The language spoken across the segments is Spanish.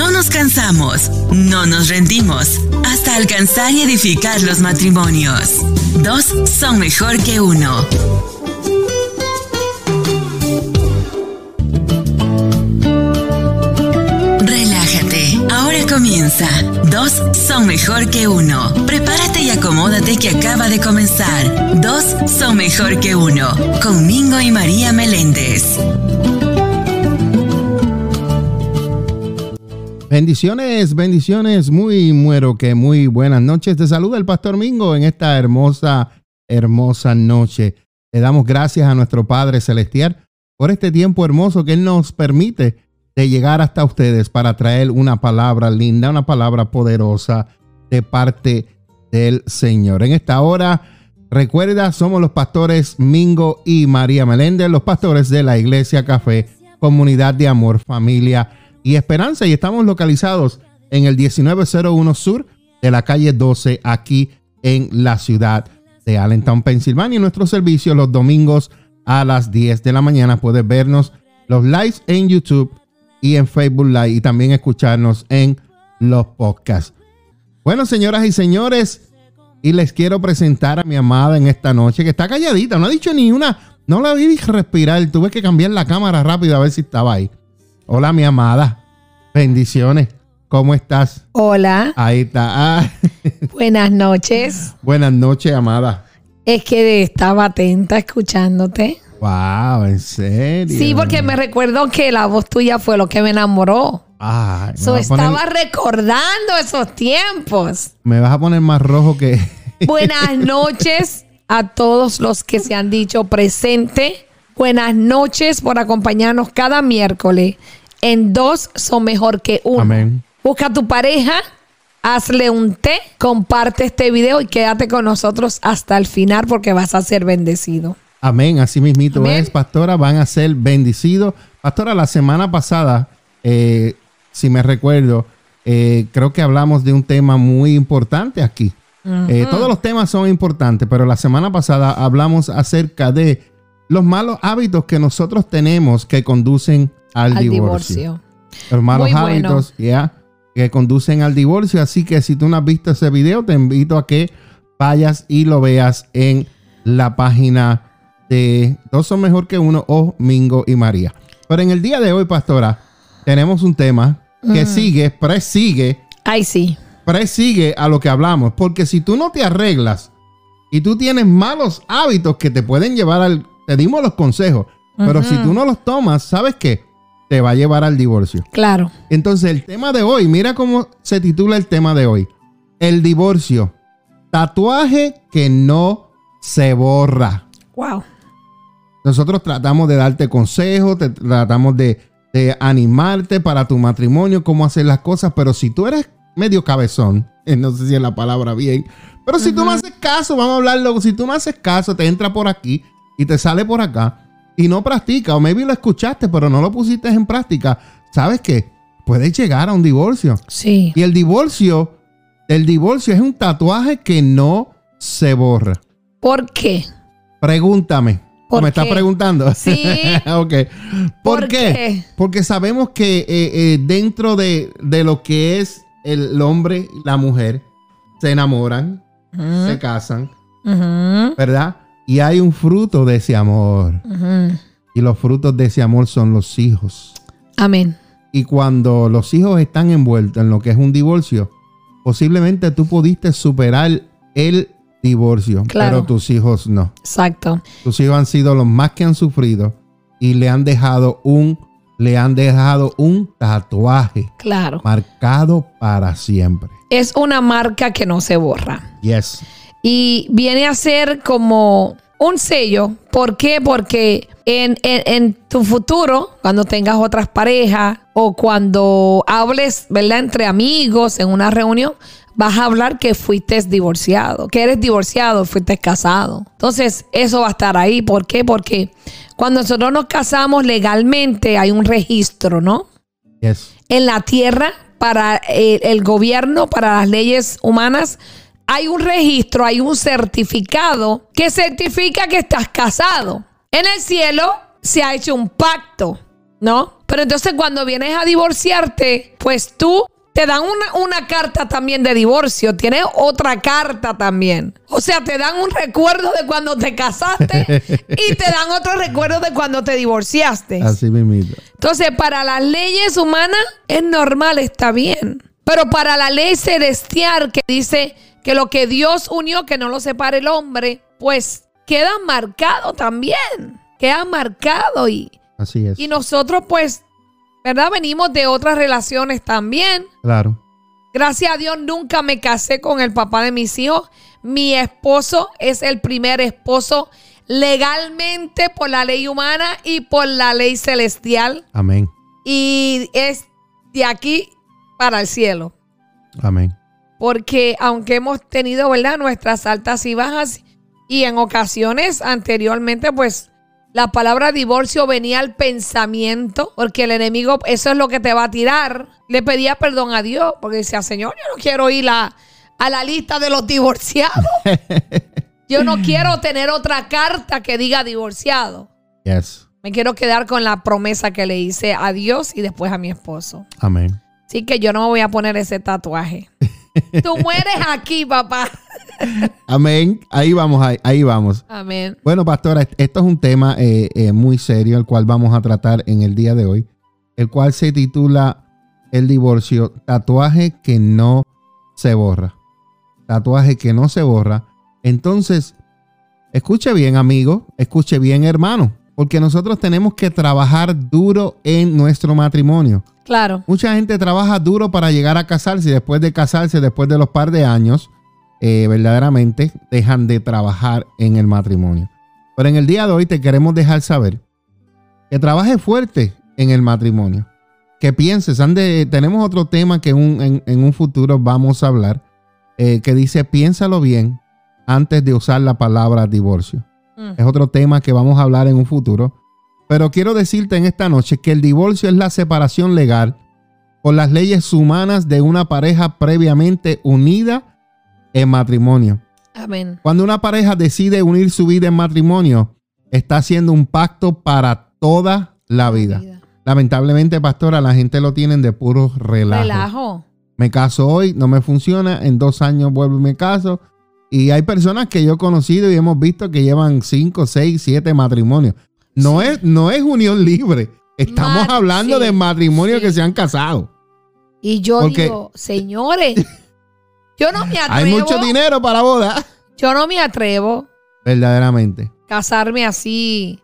No nos cansamos, no nos rendimos, hasta alcanzar y edificar los matrimonios. Dos son mejor que uno. Relájate, ahora comienza. Dos son mejor que uno. Prepárate y acomódate que acaba de comenzar. Dos son mejor que uno. Con Mingo y María Meléndez. Bendiciones, bendiciones, muy muero que muy buenas noches. Te saluda el Pastor Mingo en esta hermosa, hermosa noche. Le damos gracias a nuestro Padre Celestial por este tiempo hermoso que Él nos permite de llegar hasta ustedes para traer una palabra linda, una palabra poderosa de parte del Señor. En esta hora, recuerda, somos los pastores Mingo y María Meléndez, los pastores de la Iglesia Café, Comunidad de Amor, Familia y Esperanza y estamos localizados en el 1901 Sur de la calle 12 aquí en la ciudad de Allentown, Pensilvania. Nuestro servicio los domingos a las 10 de la mañana puedes vernos los lives en YouTube y en Facebook Live y también escucharnos en los podcasts. Bueno, señoras y señores, y les quiero presentar a mi amada en esta noche que está calladita, no ha dicho ni una, no la vi respirar, tuve que cambiar la cámara rápido a ver si estaba ahí. Hola, mi amada. Bendiciones. ¿Cómo estás? Hola. Ahí está. Ah. Buenas noches. Buenas noches, amada. Es que estaba atenta escuchándote. Wow, en serio. Sí, porque me recuerdo que la voz tuya fue lo que me enamoró. Ay, me So, poner- estaba recordando esos tiempos. me vas a poner más rojo que. Buenas noches a todos los que se han dicho presente. Buenas noches por acompañarnos cada miércoles. En dos son mejor que uno. Amén. Busca a tu pareja, hazle un té, comparte este video y quédate con nosotros hasta el final porque vas a ser bendecido. Amén, así mismito Amén. es, pastora, van a ser bendecidos. Pastora, la semana pasada, eh, si me recuerdo, eh, creo que hablamos de un tema muy importante aquí. Eh, todos los temas son importantes, pero la semana pasada hablamos acerca de los malos hábitos que nosotros tenemos que conducen al, Al divorcio. divorcio. Los malos Muy bueno. hábitos, ya, que conducen al divorcio. Así que si tú no has visto ese video, te invito a que vayas y lo veas en la página de Dos son mejor que uno o Mingo y María. Pero en el día de hoy, pastora, tenemos un tema que sigue, presigue, Ay, sí. presigue a lo que hablamos. Porque si tú no te arreglas y tú tienes malos hábitos que te pueden llevar al... Te dimos los consejos, pero si tú no los tomas, ¿sabes qué? Te va a llevar al divorcio. Claro. Entonces, el tema de hoy, mira cómo se titula el tema de hoy. El divorcio. Tatuaje que no se borra. Wow. Nosotros tratamos de darte consejos, te tratamos de, de animarte para tu matrimonio, cómo hacer las cosas, pero si tú eres medio cabezón, eh, no sé si es la palabra bien, pero si tú no haces caso, vamos a hablarlo, si tú no haces caso, te entra por aquí y te sale por acá y no practica, o maybe lo escuchaste, pero no lo pusiste en práctica, ¿sabes qué? Puedes llegar a un divorcio. Sí. Y el divorcio, el divorcio es un tatuaje que no se borra. ¿Por qué? Pregúntame. ¿Por ¿Me estás qué? preguntando? Sí. ok. ¿Por, ¿Por qué? qué? Porque sabemos que eh, eh, dentro de, de lo que es el hombre y la mujer, se enamoran, se casan, Ujú, ¿verdad? Y hay un fruto de ese amor. Y los frutos de ese amor son los hijos. Amén. Y cuando los hijos están envueltos en lo que es un divorcio, posiblemente tú pudiste superar el divorcio, Claro. pero tus hijos no. Exacto. Tus hijos han sido los más que han sufrido y le han dejado un le han dejado un tatuaje Claro. marcado para siempre. Es una marca que no se borra. Yes. Y viene a ser como un sello. ¿Por qué? Porque en, en- en tu futuro, cuando tengas otras parejas o cuando hables, ¿verdad? Entre amigos en una reunión, vas a hablar que fuiste divorciado, que eres divorciado, fuiste casado. Entonces, eso va a estar ahí. ¿Por qué? Porque cuando nosotros nos casamos legalmente hay un registro, ¿no? Yes. en la tierra para el, el gobierno, para las leyes humanas, hay un registro, hay un certificado que certifica que estás casado. En el cielo se ha hecho un pacto ¿no? Pero entonces cuando vienes a divorciarte, pues tú te dan una, una, carta también de divorcio, tienes otra carta también. O sea, te dan un recuerdo de cuando te casaste y te dan otro recuerdo de cuando te divorciaste. Así mismo. Entonces, para las leyes humanas es normal, está bien. Pero para la ley celestial que dice que lo que Dios unió, que no lo separe el hombre, pues queda marcado también. Queda marcado y, Así es. y nosotros pues ¿verdad? Venimos de otras relaciones también. Claro. Gracias a Dios nunca me casé con el papá de mis hijos. Mi esposo es el primer esposo legalmente por la ley humana y por la ley celestial. Amén. Y es de aquí para el cielo. Amén. Porque aunque hemos tenido, ¿verdad? Nuestras altas y bajas y en ocasiones anteriormente, pues la palabra divorcio venía al pensamiento, porque el enemigo, eso es lo que te va a tirar. Le pedía perdón a Dios, porque decía, Señor, yo no quiero ir a, a la lista de los divorciados. yo no quiero tener otra carta que diga divorciado. Yes. Me quiero quedar con la promesa que le hice a Dios y después a mi esposo. Amén. Así que yo no me voy a poner ese tatuaje. Tú mueres aquí, papá. Amén. Ahí vamos, ahí, ahí, vamos. Amén. Bueno, pastora, esto es un tema eh, eh, muy serio, el cual vamos a tratar en el día de hoy, el cual se titula El divorcio, tatuaje que no se borra. Tatuaje que no se borra. Entonces, escuche bien, amigo, escuche bien, hermano, porque nosotros tenemos que trabajar duro en nuestro matrimonio. Claro. Mucha gente trabaja duro para llegar a casarse y después de casarse, después de los par de años, eh, verdaderamente dejan de trabajar en el matrimonio. Pero en el día de hoy te queremos dejar saber que trabajes fuerte en el matrimonio. Que pienses, ande, tenemos otro tema que un, en, en, un futuro vamos a hablar, eh, que dice piénsalo bien antes de usar la palabra divorcio. Mm. Es otro tema que vamos a hablar en un futuro. Pero quiero decirte en esta noche que el divorcio es la separación legal por las leyes humanas de una pareja previamente unida en matrimonio. Amén. Cuando una pareja decide unir su vida en matrimonio, está haciendo un pacto para toda la vida. vida. Lamentablemente, pastora, la gente lo tienen de puro relajo. Relajo. Me caso hoy, no me funciona, en dos años vuelvo y me caso. Y hay personas que yo he conocido y hemos visto que llevan cinco, seis, siete matrimonios. No, sí. es, no es unión libre. Estamos hablando sí, de matrimonios sí. que se han casado. Y yo Porque, digo, señores, yo no me atrevo. Hay mucho dinero para boda. Yo no me atrevo. Verdaderamente. Casarme así,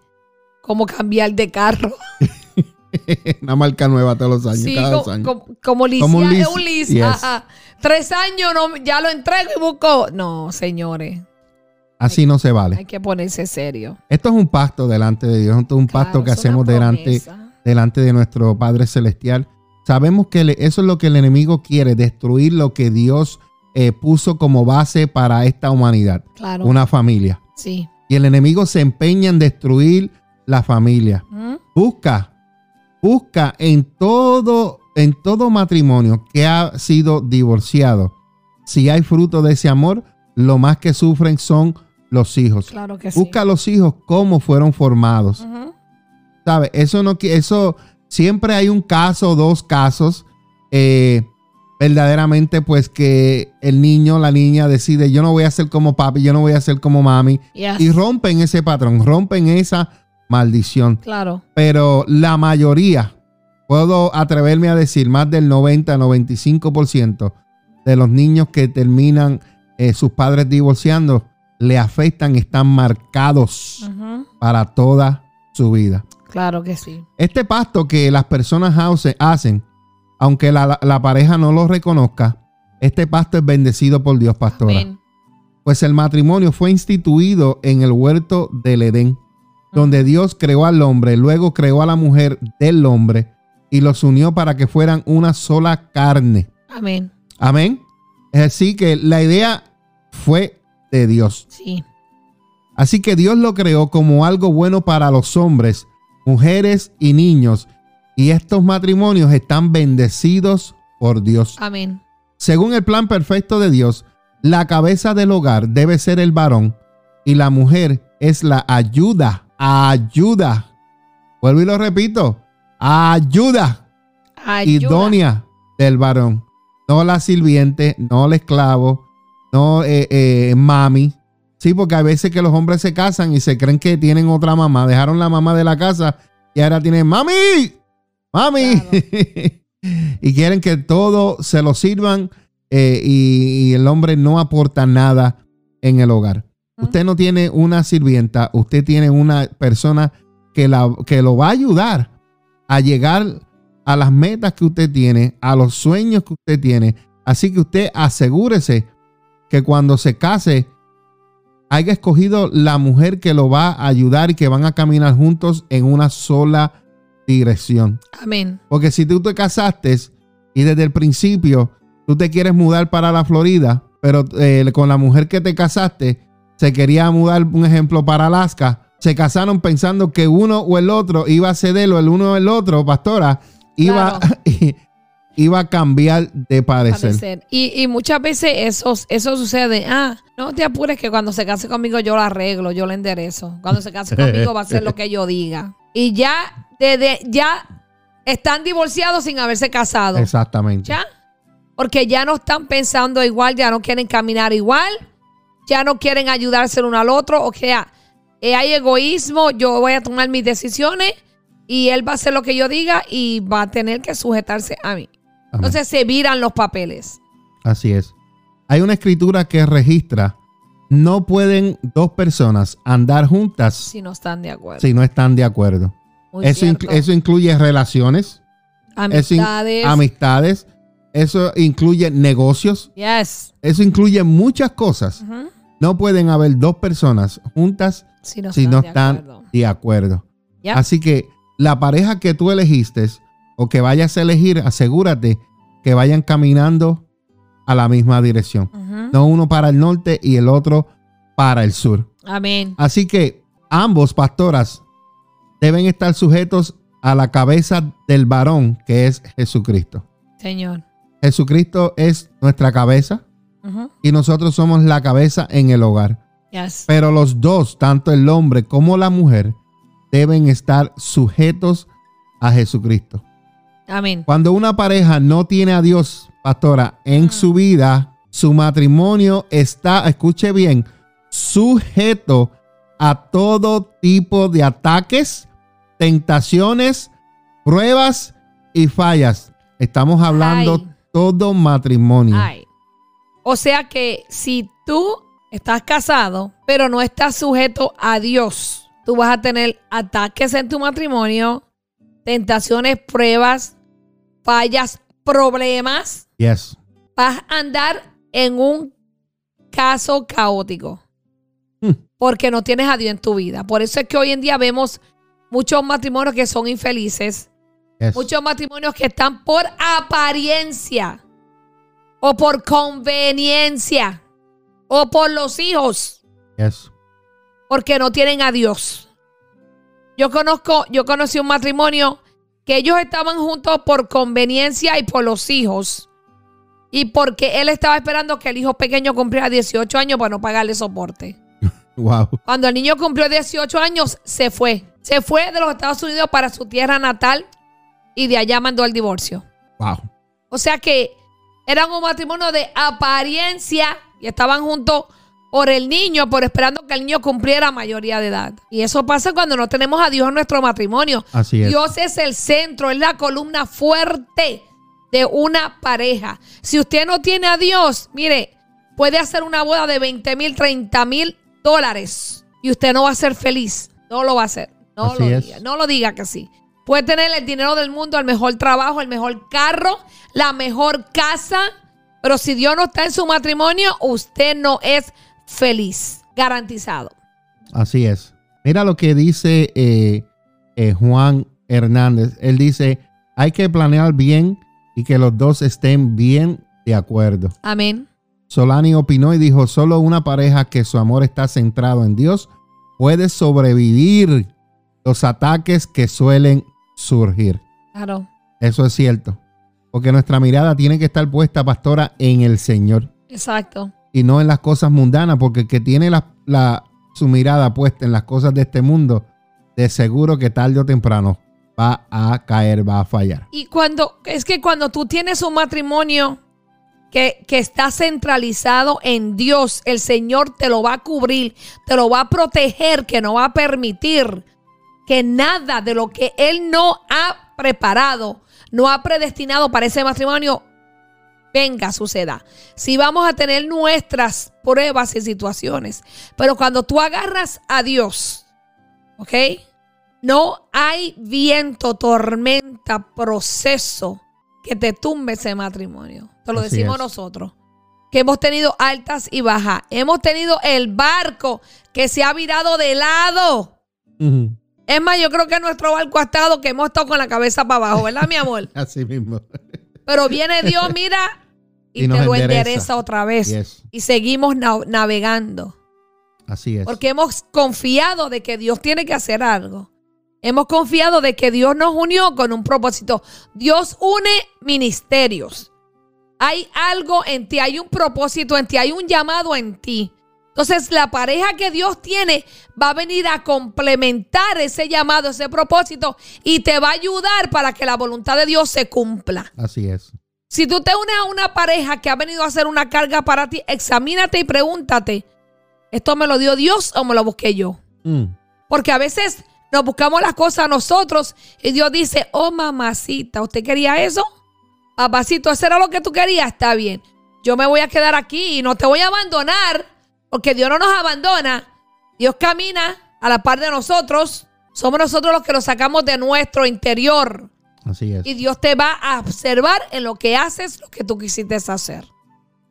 como cambiar de carro. Una marca nueva todos los años, cada como, dos años. Como, como Licia, Como un es lease, un lease. yes. ajá. Tres años no, ya lo entrego y busco. No, señores. Así no se vale. Hay que ponerse serio. Esto es un pacto delante de Dios. Esto es un pacto que hacemos delante, delante de nuestro Padre Celestial. Sabemos que le- eso es lo que el enemigo quiere, destruir lo que Dios eh, puso como base para esta humanidad, Claro. una familia. Sí. Y el enemigo se empeña en destruir la familia. ¿Mm? Busca, busca en todo, en todo matrimonio que ha sido divorciado. Si hay fruto de ese amor, lo más que sufren son los hijos. Claro que sí. Busca a los hijos cómo fueron formados. Ujú. ¿Sabe? Eso no eso siempre hay un caso o dos casos eh, verdaderamente pues que el niño, la niña decide yo no voy a ser como papi, yo no voy a ser como mami Yes. y rompen ese patrón, rompen esa maldición. Claro. Pero la mayoría, puedo atreverme a decir más del 90-95% de los niños que terminan eh, sus padres divorciando le afectan, están marcados para toda su vida. Claro que sí. Este pacto que las personas hacen, aunque la, pareja no lo reconozca, este pacto es bendecido por Dios, pastora. Amén. Pues el matrimonio fue instituido en el huerto del Edén, donde Dios creó al hombre, luego creó a la mujer del hombre y los unió para que fueran una sola carne. Amén. Amén. Es así que la idea fue de Dios. Sí. Así que Dios lo creó como algo bueno para los hombres, mujeres y niños. Y estos matrimonios están bendecidos por Dios. Amén. Según el plan perfecto de Dios, la cabeza del hogar debe ser el varón y la mujer es la ayuda, ayuda. Vuelvo y lo repito. Ayuda, Ayuda. idónea del varón. No la sirviente, no el esclavo, no eh, eh, mami. Sí, porque hay veces que los hombres se casan y se creen que tienen otra mamá. Dejaron la mamá de la casa y ahora tienen mami, mami. y quieren que todo se lo sirvan eh, y, y el hombre no aporta nada en el hogar. Usted no tiene una sirvienta, usted tiene una persona que, la, que lo va a ayudar a llegar a las metas que usted tiene, a los sueños que usted tiene. Así que usted asegúrese que cuando se case haya escogido la mujer que lo va a ayudar y que van a caminar juntos en una sola dirección. Amén. Porque si tú te casaste y desde el principio tú te quieres mudar para la Florida, pero eh, con la mujer que te casaste se quería mudar, un ejemplo, para Alaska, se casaron pensando que uno o el otro iba a ceder o el uno o el otro, pastora, iba, Claro. iba a cambiar de parecer. parecer. Y, y muchas veces eso, eso sucede. Ah, no te apures que cuando se case conmigo yo lo arreglo, yo lo enderezo. Cuando se case conmigo va a hacer lo que yo diga. Y ya, desde, ya están divorciados sin haberse casado. Exactamente. ¿Ya? Porque ya no están pensando igual, ya no quieren caminar igual, ya no quieren ayudarse el uno al otro. O sea, eh, hay egoísmo, yo voy a tomar mis decisiones y él va a hacer lo que yo diga y va a tener que sujetarse a mí. Amén. Entonces se viran los papeles. Así es. Hay una escritura que registra, no pueden dos personas andar juntas Si no están de acuerdo. si no están de acuerdo. Muy Eso, eso incluye relaciones, eso in- Amistades. amistades, eso incluye negocios, yes. eso incluye muchas cosas. Ujú. No pueden haber dos personas juntas Si no si están no de están acuerdo. de acuerdo. Yep. Así que la pareja que tú elegiste o que vayas a elegir, asegúrate que vayan caminando a la misma dirección. No uno para el norte y el otro para el sur. Amén. Así que ambos pastoras deben estar sujetos a la cabeza del varón que es Jesucristo. Señor. Jesucristo es nuestra cabeza Y nosotros somos la cabeza en el hogar. Yes. Pero los dos, tanto el hombre como la mujer, deben estar sujetos a Jesucristo. Amén. Cuando una pareja no tiene a Dios, pastora, en su vida, su matrimonio está, escuche bien, sujeto a todo tipo de ataques, tentaciones, pruebas y fallas. Estamos hablando Ay. todo matrimonio. Ay. O sea que si tú estás casado, pero no estás sujeto a Dios, tú vas a tener ataques en tu matrimonio, tentaciones, pruebas, fallas, problemas. Yes. Vas a andar en un caso caótico. Hmm. Porque no tienes a Dios en tu vida. Por eso es que hoy en día vemos muchos matrimonios que son infelices. Yes. Muchos matrimonios que están por apariencia o por conveniencia o por los hijos Yes. porque no tienen a Dios. Yo conozco, yo conocí un matrimonio que ellos estaban juntos por conveniencia y por los hijos. Y porque él estaba esperando que el hijo pequeño cumpliera 18 años para no pagarle soporte. Wow. Cuando el niño cumplió 18 años, se fue. Se fue de los Estados Unidos para su tierra natal y de allá mandó el divorcio. Wow. O sea que eran un matrimonio de apariencia y estaban juntos por el niño, por esperando que el niño cumpliera mayoría de edad. Y eso pasa cuando no tenemos a Dios en nuestro matrimonio. Así es. Dios es el centro, es la columna fuerte de una pareja. Si usted no tiene a Dios, mire, puede hacer una boda de 20 mil, 30 mil dólares y usted no va a ser feliz. No lo va a hacer. No Así lo es. diga. No lo diga que sí. Puede tener el dinero del mundo, el mejor trabajo, el mejor carro, la mejor casa. Pero si Dios no está en su matrimonio, usted no es feliz. Garantizado. Así es. Mira lo que dice eh, eh, Juan Hernández. Él dice, hay que planear bien y que los dos estén bien de acuerdo. Amén. Solani opinó y dijo, solo una pareja que su amor está centrado en Dios puede sobrevivir los ataques que suelen surgir. Claro. Eso es cierto. Porque nuestra mirada tiene que estar puesta, pastora, en el Señor Exacto. y no en las cosas mundanas, porque el que tiene la, la- su mirada puesta en las cosas de este mundo, de seguro que tarde o temprano va a caer, va a fallar. Y cuando, es que cuando tú tienes un matrimonio que, que, está centralizado en Dios, el Señor te lo va a cubrir, te lo va a proteger, que no va a permitir que nada de lo que Él no ha preparado, no ha predestinado para ese matrimonio, venga, suceda. Si vamos a tener nuestras pruebas y situaciones, pero cuando tú agarras a Dios, ¿ok? No hay viento, tormenta, proceso que te tumbe ese matrimonio. Te lo Así decimos es. nosotros. Que hemos tenido altas y bajas. Hemos tenido el barco que se ha virado de lado. Es más, yo creo que nuestro barco ha estado que hemos estado con la cabeza para abajo, ¿verdad, mi amor? Así mismo. Pero viene Dios, mira, y, te lo endereza. endereza otra vez. Yes. Y seguimos na- navegando. Así es. Porque hemos confiado de que Dios tiene que hacer algo. Hemos confiado de que Dios nos unió con un propósito. Dios une ministerios. Hay algo en ti, hay un propósito en ti, hay un llamado en ti. Entonces la pareja que Dios tiene va a venir a complementar ese llamado, ese propósito y te va a ayudar para que la voluntad de Dios se cumpla. Así es. Si tú te unes a una pareja que ha venido a hacer una carga para ti, examínate y pregúntate, ¿esto me lo dio Dios o me lo busqué yo? Mm. Porque a veces nos buscamos las cosas nosotros y Dios dice, oh mamacita, ¿usted quería eso? Papacito, ¿eso era lo que tú querías? Está bien. Yo me voy a quedar aquí y no te voy a abandonar, porque Dios no nos abandona. Dios camina a la par de nosotros. Somos nosotros los que lo sacamos de nuestro interior. Así es. Y Dios te va a observar en lo que haces, lo que tú quisiste hacer.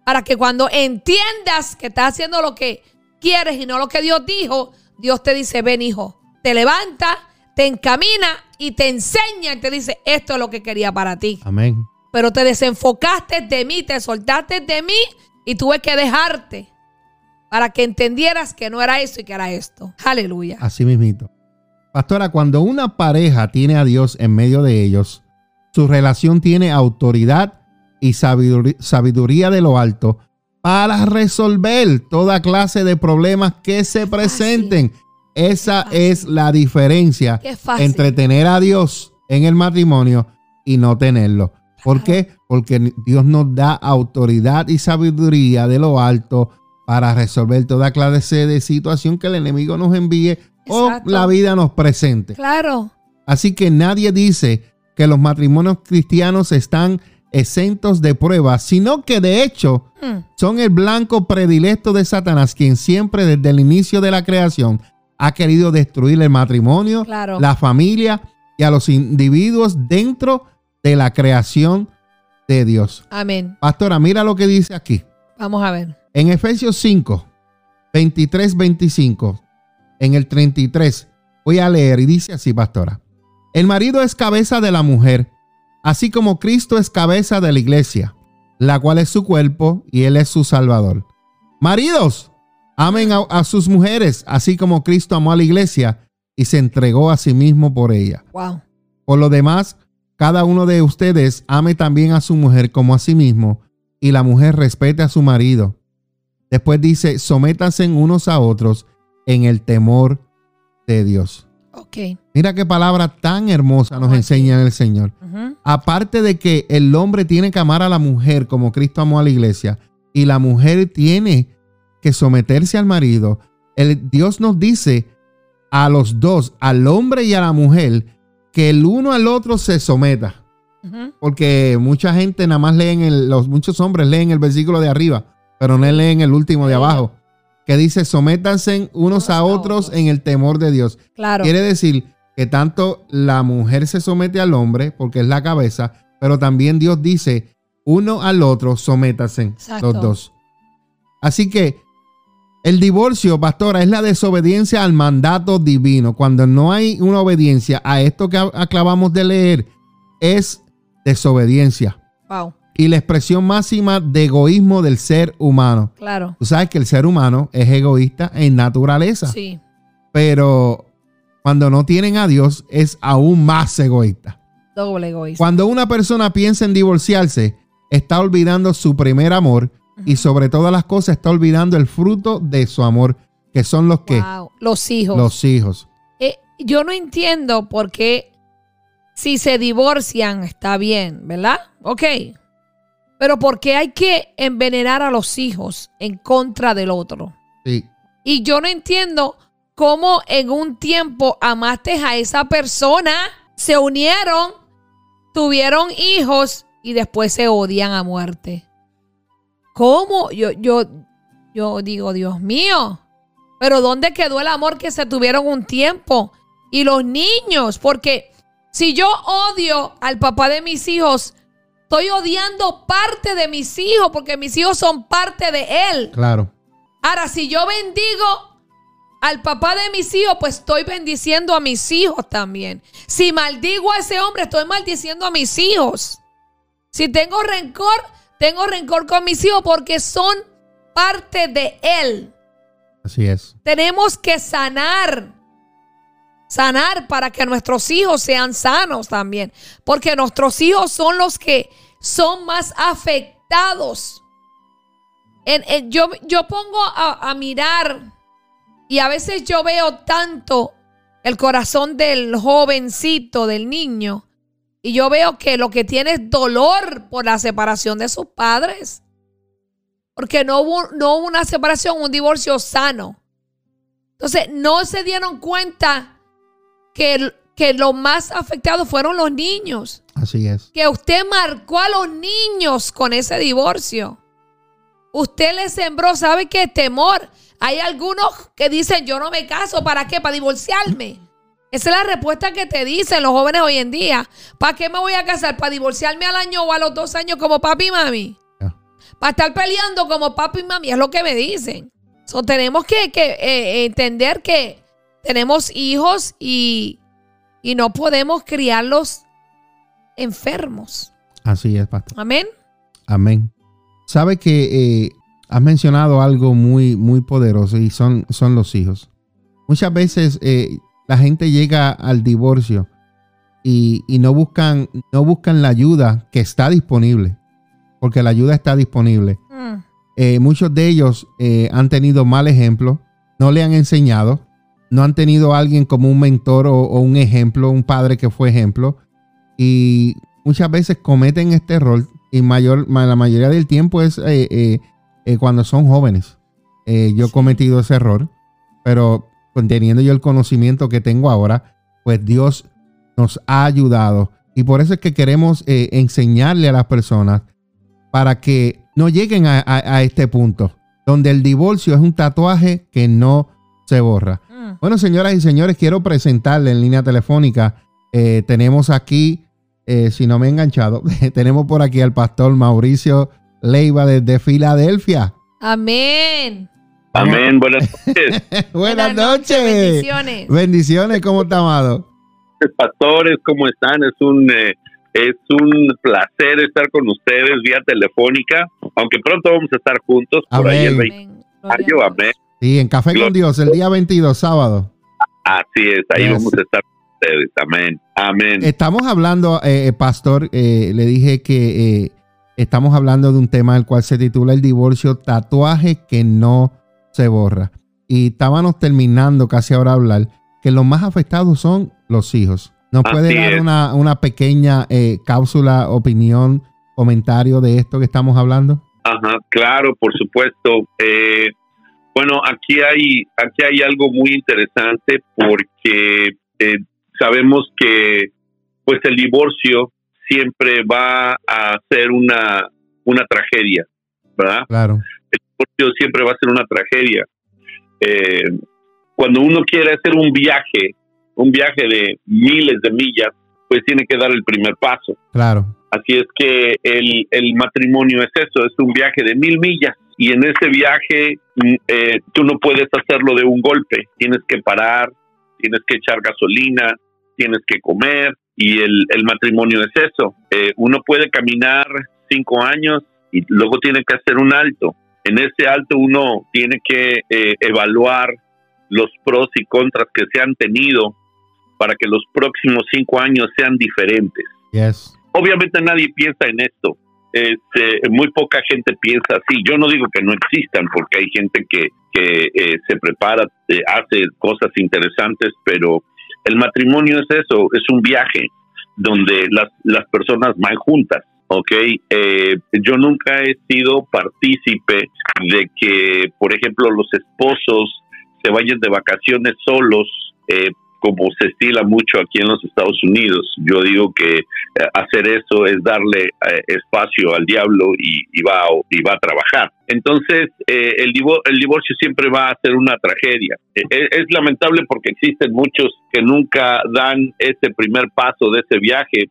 Para que cuando entiendas que estás haciendo lo que quieres y no lo que Dios dijo, Dios te dice, ven hijo, te levanta, te encamina y te enseña y te dice, esto es lo que quería para ti. Amén. Pero te desenfocaste de mí, te soltaste de mí y tuve que dejarte para que entendieras que no era eso y que era esto. Aleluya. Así mismito. Pastora, cuando una pareja tiene a Dios en medio de ellos, su relación tiene autoridad y sabiduría, de lo alto para resolver toda clase de problemas que se presenten. Esa es la diferencia entre tener a Dios en el matrimonio y no tenerlo. ¿Por qué? Porque Dios nos da autoridad y sabiduría de lo alto para resolver toda clase de situación que el enemigo nos envíe o la vida nos presente. Claro. Así que nadie dice que los matrimonios cristianos están exentos de pruebas, sino que de hecho Mm. son el blanco predilecto de Satanás, quien siempre desde el inicio de la creación ha querido destruir el matrimonio, Claro. la familia y a los individuos dentro de la creación de Dios. Amén. Pastora, mira lo que dice aquí. Vamos a ver. En Efesios 5, 23, 25, en el 33, voy a leer y dice así, pastora. El marido es cabeza de la mujer, así como Cristo es cabeza de la iglesia, la cual es su cuerpo y él es su salvador. Maridos, amen a, a sus mujeres, así como Cristo amó a la iglesia y se entregó a sí mismo por ella. Wow. Por lo demás, cada uno de ustedes ame también a su mujer como a sí mismo, y la mujer respete a su marido. Después dice, sométanse unos a otros en el temor de Dios. Ok. Mira qué palabra tan hermosa nos enseña el Señor. Aparte de que el hombre tiene que amar a la mujer como Cristo amó a la iglesia, y la mujer tiene que someterse al marido, el, Dios nos dice a los dos, al hombre y a la mujer, que el uno al otro se someta. Porque mucha gente nada más leen, el, los, muchos hombres leen el versículo de arriba, pero no leen el último de abajo, que dice, sométanse unos a otros en el temor de Dios. Claro. Quiere decir que tanto la mujer se somete al hombre, porque es la cabeza, pero también Dios dice, uno al otro, sométase Exacto. los dos. Así que el divorcio, pastora, es la desobediencia al mandato divino. Cuando no hay una obediencia a esto que acabamos de leer, es desobediencia Wow. Y la expresión máxima de egoísmo del ser humano. Claro. Tú sabes que el ser humano es egoísta en naturaleza Sí. pero cuando no tienen a Dios es aún más egoísta. Doble egoísta. Cuando una persona piensa en divorciarse, está olvidando su primer amor y sobre todas las cosas está olvidando el fruto de su amor, que son los que Wow. Los hijos. los hijos. Eh, yo no entiendo por qué si se divorcian, está bien, ¿verdad? Ok. Pero ¿por qué hay que envenenar a los hijos en contra del otro? Sí. Y yo no entiendo cómo en un tiempo amaste a esa persona, se unieron, tuvieron hijos y después se odian a muerte. ¿Cómo? Yo, yo, yo digo, Dios mío, pero ¿dónde quedó el amor que se tuvieron un tiempo? Y los niños, porque si yo odio al papá de mis hijos, estoy odiando parte de mis hijos, porque mis hijos son parte de él. Claro. Ahora, si yo bendigo al papá de mis hijos, pues estoy bendiciendo a mis hijos también. Si maldigo a ese hombre, estoy maldiciendo a mis hijos. Si tengo rencor, tengo rencor con mis hijos porque son parte de él. Así es. Tenemos que sanar. Sanar para que nuestros hijos sean sanos también. Porque nuestros hijos son los que son más afectados. yo, yo, pongo a, mirar y a veces yo veo tanto el corazón del jovencito, del niño, y yo veo que lo que tiene es dolor por la separación de sus padres. Porque no hubo, no hubo una separación, un divorcio sano. Entonces, no se dieron cuenta que, que los más afectados fueron los niños. Así es. Que usted marcó a los niños con ese divorcio. Usted les sembró, ¿sabe qué? Temor. Hay algunos que dicen, yo no me caso, ¿para qué? Para divorciarme. Esa es la respuesta que te dicen los jóvenes hoy en día. ¿Para qué me voy a casar? ¿Para divorciarme al año o a los dos años como papi y mami? Para estar peleando como papi y mami, es lo que me dicen. So, tenemos que, eh, entender que tenemos hijos y, y no podemos criarlos enfermos. Así es, pastor. Amén. Amén. Sabe que eh, has mencionado algo muy, muy poderoso y son, son los hijos. Muchas veces eh, la gente llega al divorcio y, no, buscan, no buscan la ayuda que está disponible, porque la ayuda está disponible. Mm. Eh, muchos de ellos han tenido mal ejemplo, no le han enseñado, no han tenido a alguien como un mentor o, un ejemplo, un padre que fue ejemplo, y muchas veces cometen este error y mayor, la mayoría del tiempo es eh, cuando son jóvenes. Eh, yo he cometido ese error, pero teniendo yo el conocimiento que tengo ahora, pues Dios nos ha ayudado. Y por eso es que queremos eh, enseñarle a las personas para que no lleguen a, este punto, donde el divorcio es un tatuaje que no se borra. Mm. Bueno, señoras y señores, quiero presentarle en línea telefónica. tenemos aquí, si no me he enganchado, tenemos por aquí al pastor Mauricio Leiva desde Filadelfia. Amén. Amén. Buenas noches. Buenas, noches. Bendiciones. Bendiciones. ¿Cómo está, amado? Pastores, ¿cómo están? Es un, eh, es un placer estar con ustedes vía telefónica, aunque pronto vamos a estar juntos por ahí el 20 Amén. Sí, en Café con Dios, el día 22, sábado. Así es, ahí vamos a estar ustedes. Amén. Amén. Estamos hablando, eh, pastor, eh, le dije que Estamos hablando de un tema del cual se titula El divorcio, tatuaje que no se borra. Y estábamos terminando casi ahora hablar que los más afectados son los hijos. ¿Nos puede dar una, pequeña eh, cápsula, opinión, comentario de esto que estamos hablando? Ajá, claro, por supuesto. Bueno, aquí hay, aquí hay algo muy interesante porque eh, sabemos que pues el divorcio siempre va a ser una, una tragedia, ¿verdad? Claro. El divorcio siempre va a ser una tragedia. Eh, cuando uno quiere hacer un viaje, un viaje de miles de millas, pues tiene que dar el primer paso. Claro. Así es que el, el matrimonio es eso, es un viaje de mil millas. Y en ese viaje mm, eh, tú no puedes hacerlo de un golpe. Tienes que parar, tienes que echar gasolina, tienes que comer, y el, el matrimonio es eso. Eh, uno puede caminar cinco años y luego tiene que hacer un alto. En ese alto uno tiene que eh, evaluar los pros y contras que se han tenido para que los próximos cinco años sean diferentes. Yes. Obviamente nadie piensa en esto. Este, muy poca gente piensa así. Yo no digo que no existan, porque hay gente que, que eh, se prepara, hace cosas interesantes, pero el matrimonio es eso, es un viaje. donde las, las personas van juntas. ¿ok? Eh, yo nunca he sido partícipe de que, por ejemplo, los esposos se vayan de vacaciones solos eh, como se estila mucho aquí en los Estados Unidos. Yo digo que eh, hacer eso es darle eh, espacio al diablo y, va, y va a trabajar. Entonces, eh, el, el divorcio siempre va a ser una tragedia. es, lamentable porque existen muchos que nunca dan ese primer paso de ese viaje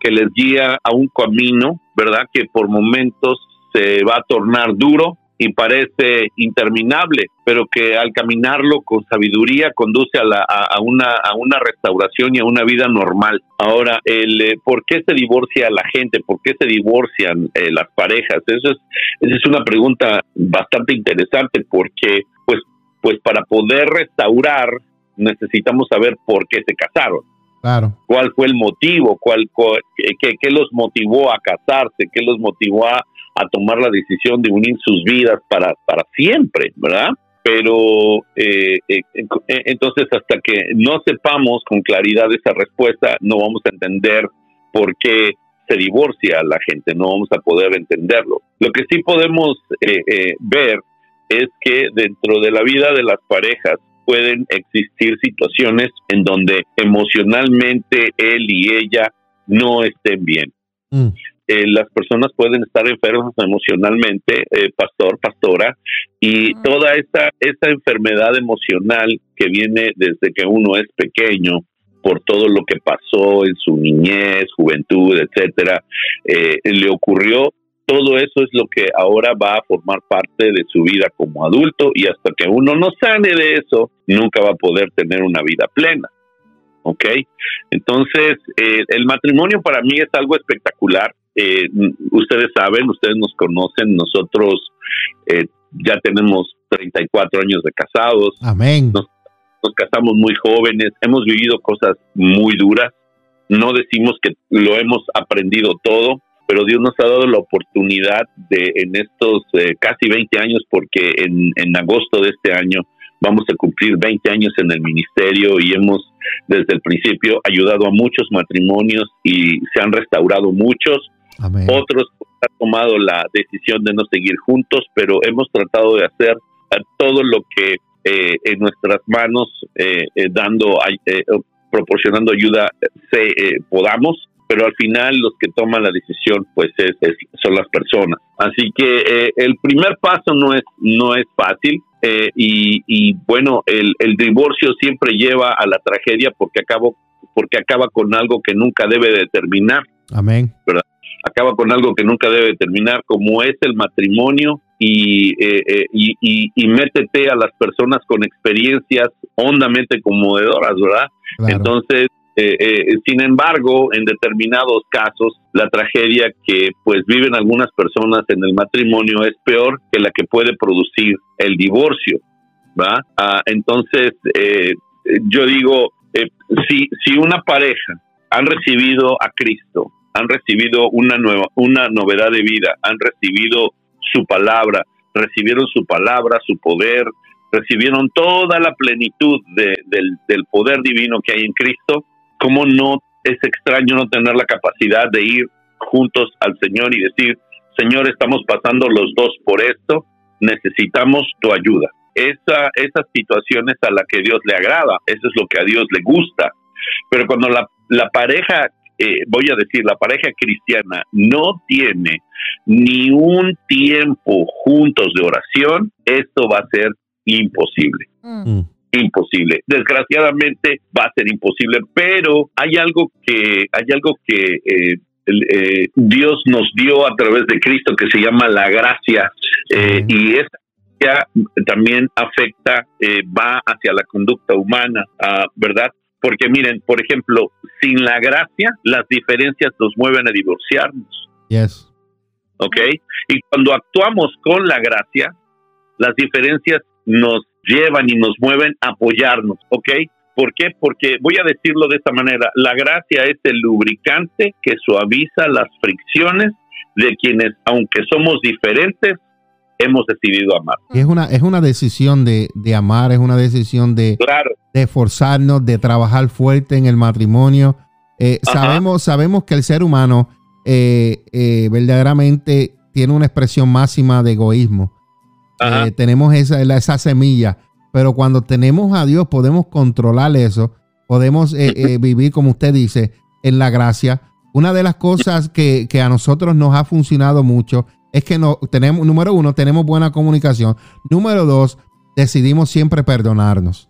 que les guía a un camino, ¿verdad? Que por momentos se va a tornar duro, y parece interminable, pero que al caminarlo con sabiduría conduce a, la, a, una, a una restauración y a una vida normal. Ahora, el, eh, ¿por qué se divorcia la gente? ¿Por qué se divorcian eh, las parejas? Eso es, esa es una pregunta bastante interesante porque, pues, pues para poder restaurar necesitamos saber por qué se casaron. Claro. ¿Cuál fue el motivo? ¿Cuál, qué, qué los motivó a casarse? ¿Qué los motivó a tomar la decisión de unir sus vidas para, para siempre, ¿verdad? Pero eh, eh, eh, entonces hasta que no sepamos con claridad esa respuesta, no vamos a entender por qué se divorcia la gente, no vamos a poder entenderlo. Lo que sí podemos ver es que dentro de la vida de las parejas pueden existir situaciones en donde emocionalmente él y ella no estén bien. Mm. Eh, las personas pueden estar enfermas emocionalmente, eh, pastor, pastora, y toda esta, esta enfermedad emocional que viene desde que uno es pequeño, por todo lo que pasó en su niñez, juventud, etcétera, eh, le ocurrió. Todo eso es lo que ahora va a formar parte de su vida como adulto y hasta que uno no sane de eso, nunca va a poder tener una vida plena. ¿ok? Entonces, el matrimonio para mí es algo espectacular. Eh, ustedes saben, ustedes nos conocen, nosotros eh, ya tenemos 34 años de casados. Amén. Nos, casamos muy jóvenes, hemos vivido cosas muy duras. No decimos que lo hemos aprendido todo, pero Dios nos ha dado la oportunidad de en estos eh, casi 20 años, porque en, en agosto de este año vamos a cumplir 20 años en el ministerio y hemos desde el principio ayudado a muchos matrimonios y se han restaurado muchos. Otros han tomado la decisión de no seguir juntos, pero hemos tratado de hacer todo lo que eh, en nuestras manos, eh, eh, dando, proporcionando ayuda, se, podamos pero al final los que toman la decisión pues es, son las personas así que el primer paso no es no es fácil y, y, bueno el, el, divorcio siempre lleva a la tragedia porque acabo porque acaba con algo que nunca debe de terminar amén ¿verdad? acaba con algo que nunca debe terminar, como es el matrimonio, y, eh, eh, y, métete a las personas con experiencias hondamente conmovedoras, ¿verdad? Entonces, eh, sin embargo, en determinados casos, la tragedia que pues viven algunas personas en el matrimonio es peor que la que puede producir el divorcio, ¿va? Ah, entonces, yo digo, si, si una pareja han recibido a Cristo, han recibido una nueva, una novedad de vida, han recibido su palabra, recibieron su palabra, su poder, recibieron toda la plenitud del, poder divino que hay en Cristo, ¿cómo no es extraño no tener la capacidad de ir juntos al Señor y decir, Señor, estamos pasando los dos por esto, necesitamos tu ayuda? Esa, esas situaciones a la que Dios le agrada, eso es lo que a Dios le gusta. Pero cuando la, la pareja eh, voy a decir, la pareja cristiana no tiene ni un tiempo juntos de oración, esto va a ser imposible. Mm. Imposible. Desgraciadamente va a ser imposible, pero hay algo que, hay algo que eh, eh, Dios nos dio a través de Cristo que se llama la gracia y esa también afecta, va hacia la conducta humana, ah, ¿verdad? Porque miren, por ejemplo, sin la gracia, las diferencias nos mueven a divorciarnos. Yes. ¿Ok? Y cuando actuamos con la gracia, las diferencias nos llevan y nos mueven a apoyarnos. ¿Ok? ¿Por qué? Porque voy a decirlo de esta manera, la gracia es el lubricante que suaviza las fricciones de quienes, aunque somos diferentes, hemos decidido amar. Es una, es una decisión de, amar, es una decisión de, de esforzarnos, de trabajar fuerte en el matrimonio. Eh, sabemos, sabemos que el ser humano eh, eh, verdaderamente tiene una expresión máxima de egoísmo. Tenemos esa, esa semilla, pero cuando tenemos a Dios podemos controlar eso, podemos vivir, como usted dice, en la gracia. Una de las cosas que, que a nosotros nos ha funcionado mucho es que no, tenemos, número uno, tenemos buena comunicación. Número dos, decidimos siempre perdonarnos.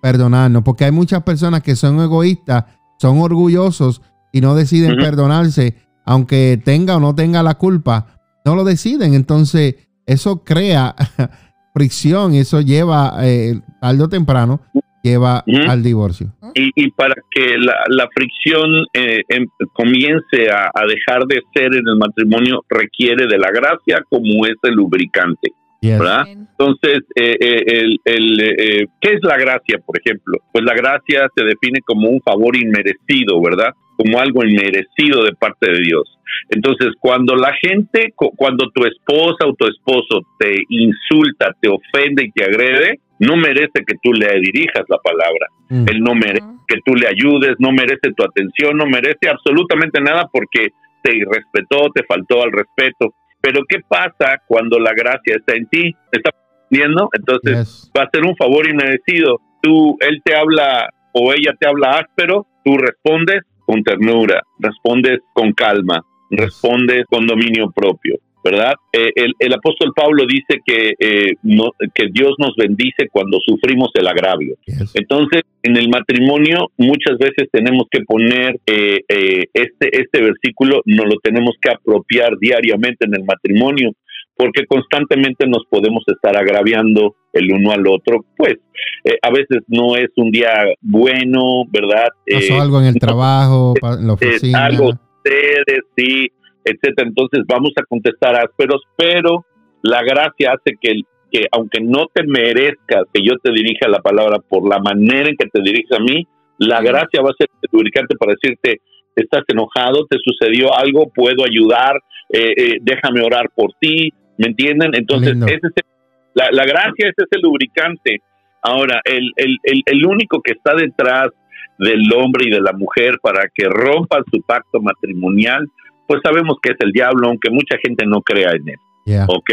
Perdonarnos, porque hay muchas personas que son egoístas, son orgullosos y no deciden perdonarse, aunque tenga o no tenga la culpa, no lo deciden. Entonces, eso crea fricción y eso lleva, eh, tarde o temprano, lleva al divorcio. Y, para que la, fricción eh, em, comience a, dejar de ser en el matrimonio requiere de la gracia como es el lubricante. ¿verdad? Entonces, eh, eh, el, ¿qué es la gracia, por ejemplo? Pues la gracia se define como un favor inmerecido, ¿verdad? Como algo inmerecido de parte de Dios. Entonces, cuando la gente, cuando tu esposa o tu esposo te insulta, te ofende y te agrede, no merece que tú le dirijas la palabra. Mm. Él no merece que tú le ayudes, no merece tu atención, no merece absolutamente nada porque te irrespetó, te faltó al respeto. Pero ¿qué pasa cuando la gracia está en ti? ¿Está viendo? Entonces va a ser un favor inmerecido. Tú, él te habla o ella te habla áspero, tú respondes con ternura, respondes con calma, respondes con dominio propio. ¿verdad? Eh, el, apóstol Pablo dice que, eh, que Dios nos bendice cuando sufrimos el agravio. Entonces, en el matrimonio muchas veces tenemos que poner eh, este, este versículo, nos lo tenemos que apropiar diariamente en el matrimonio, porque constantemente nos podemos estar agraviando el uno al otro, pues a veces no es un día bueno, ¿verdad? Pasó algo en el trabajo, en la oficina. algo ustedes, sí, etcétera. Entonces vamos a contestar ásperos, pero la gracia hace que, que aunque no te merezcas que yo te dirija la palabra por la manera en que te dirige a mí, la gracia va a ser lubricante para decirte, estás enojado, te sucedió algo, puedo ayudar, eh, eh, déjame orar por ti, ¿me entienden? Entonces, la, la, gracia es ese lubricante. Ahora, el, el, el, el único que está detrás del hombre y de la mujer para que rompan su pacto matrimonial pues sabemos que es el diablo, aunque mucha gente no crea en él. ¿Ok?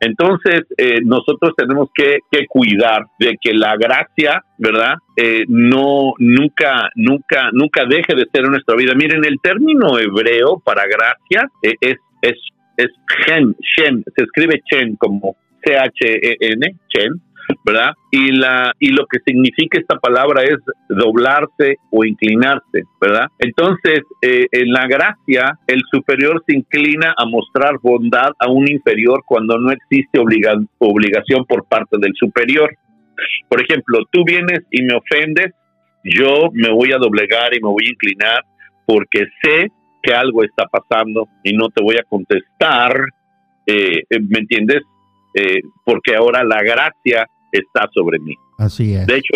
Entonces, eh, nosotros tenemos que, cuidar de que la gracia, ¿verdad? Eh, no, nunca, nunca, nunca deje de ser en nuestra vida. Miren, el término hebreo para gracia eh, es, es, es shen, shen, se escribe chen como C-H-E-N, chen, ¿verdad? Y, la, y lo que significa esta palabra es doblarse o inclinarse, ¿verdad? Entonces, eh, en la gracia, el superior se inclina a mostrar bondad a un inferior cuando no existe obligación por parte del superior. Por ejemplo, tú vienes y me ofendes, yo me voy a doblegar y me voy a inclinar porque sé que algo está pasando y no te voy a contestar, eh, ¿me entiendes? Eh, porque ahora la gracia está sobre mí. Así es. De hecho,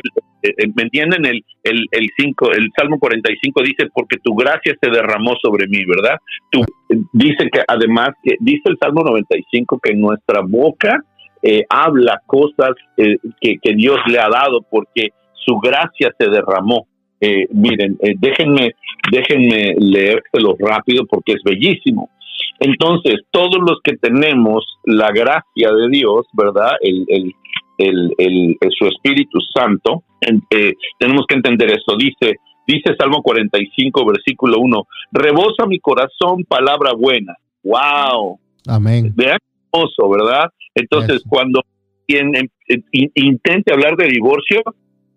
¿me entienden? El, el, el, cinco, el Salmo 45 dice, porque tu gracia se derramó sobre mí, ¿verdad? Tú, dice que además, que dice el Salmo 95 que nuestra boca eh, habla cosas eh, que, que, Dios le ha dado porque su gracia se derramó. Eh, miren, déjenme, déjenme leérselo rápido porque es bellísimo. Entonces, todos los que tenemos la gracia de Dios, ¿verdad? El, el, el, su Espíritu Santo, eh, tenemos que entender esto. Dice, dice Salmo 45, versículo 1, rebosa mi corazón palabra buena. ¡Wow! Amén. Vean hermoso, ¿verdad? Entonces, cuando quien em, intente hablar de divorcio,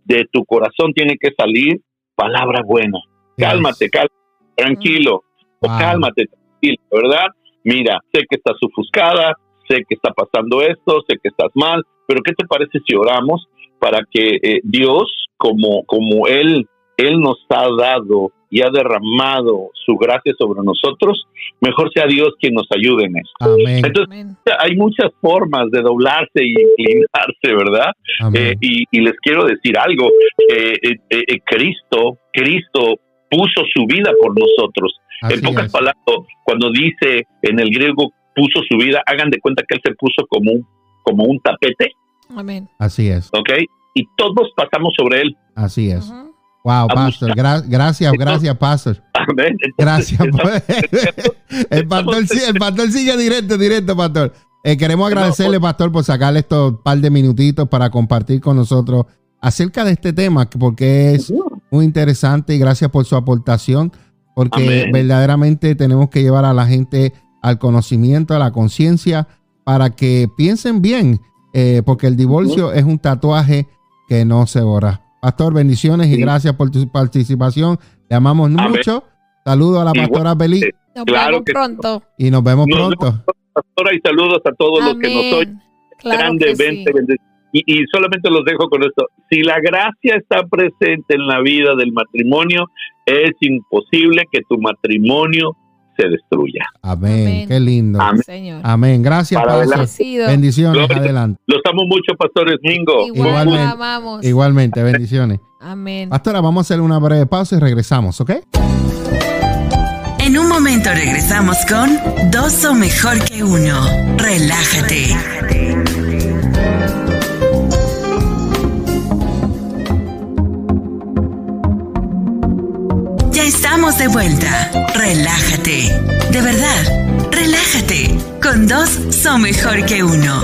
de tu corazón tiene que salir palabra buena. Cálmate, cálmate, tranquilo, cálmate, tranquilo, ¿verdad? Mira, sé que estás ofuscada, sé que está pasando esto, sé que estás mal, pero ¿qué te parece si oramos para que eh, Dios, como, como Él, Él nos ha dado y ha derramado su gracia sobre nosotros, mejor sea Dios quien nos ayude en eso. Entonces, hay muchas formas de doblarse y inclinarse, ¿verdad? Eh, y, les quiero decir algo, eh, Cristo, Cristo puso su vida por nosotros. en pocas palabras, cuando dice en el griego puso su vida, hagan de cuenta que Él se puso como un como un tapete. Amén. Así es. ¿Ok? Y todos pasamos sobre él. Así es. Wow, pastor. gracias, gracias, pastor. Amén. Gracias. el, pastor, el pastor sigue directo, directo, pastor. Eh, queremos agradecerle, pues- pastor, por sacarle estos par de minutitos para compartir con nosotros acerca de este tema, porque es muy interesante y gracias por su aportación, porque verdaderamente tenemos que llevar a la gente al conocimiento, a la conciencia, para que piensen bien, eh, porque el divorcio es un tatuaje que no se borra. Pastor, bendiciones y gracias por tu participación. Te amamos mucho. Saludos a la pastora Belí. Nos vemos pronto. Y nos vemos pronto. pastora, y saludos a todos los que nos oyen. Grandemente y, solamente los dejo con esto. Si la gracia está presente en la vida del matrimonio, es imposible que tu matrimonio se destruya. Amén. Qué lindo. Amén. Amén. Gracias, Pastor. Bendiciones. adelante. Los amo mucho, Pastores Mingo. igualmente, igualmente. Bendiciones. Amén. Pastora, vamos a hacer una breve pausa y regresamos, ¿ok? En un momento regresamos con Dos son mejor que uno. Relájate. Estamos de vuelta. Relájate. De verdad, relájate. Con dos son mejor que uno.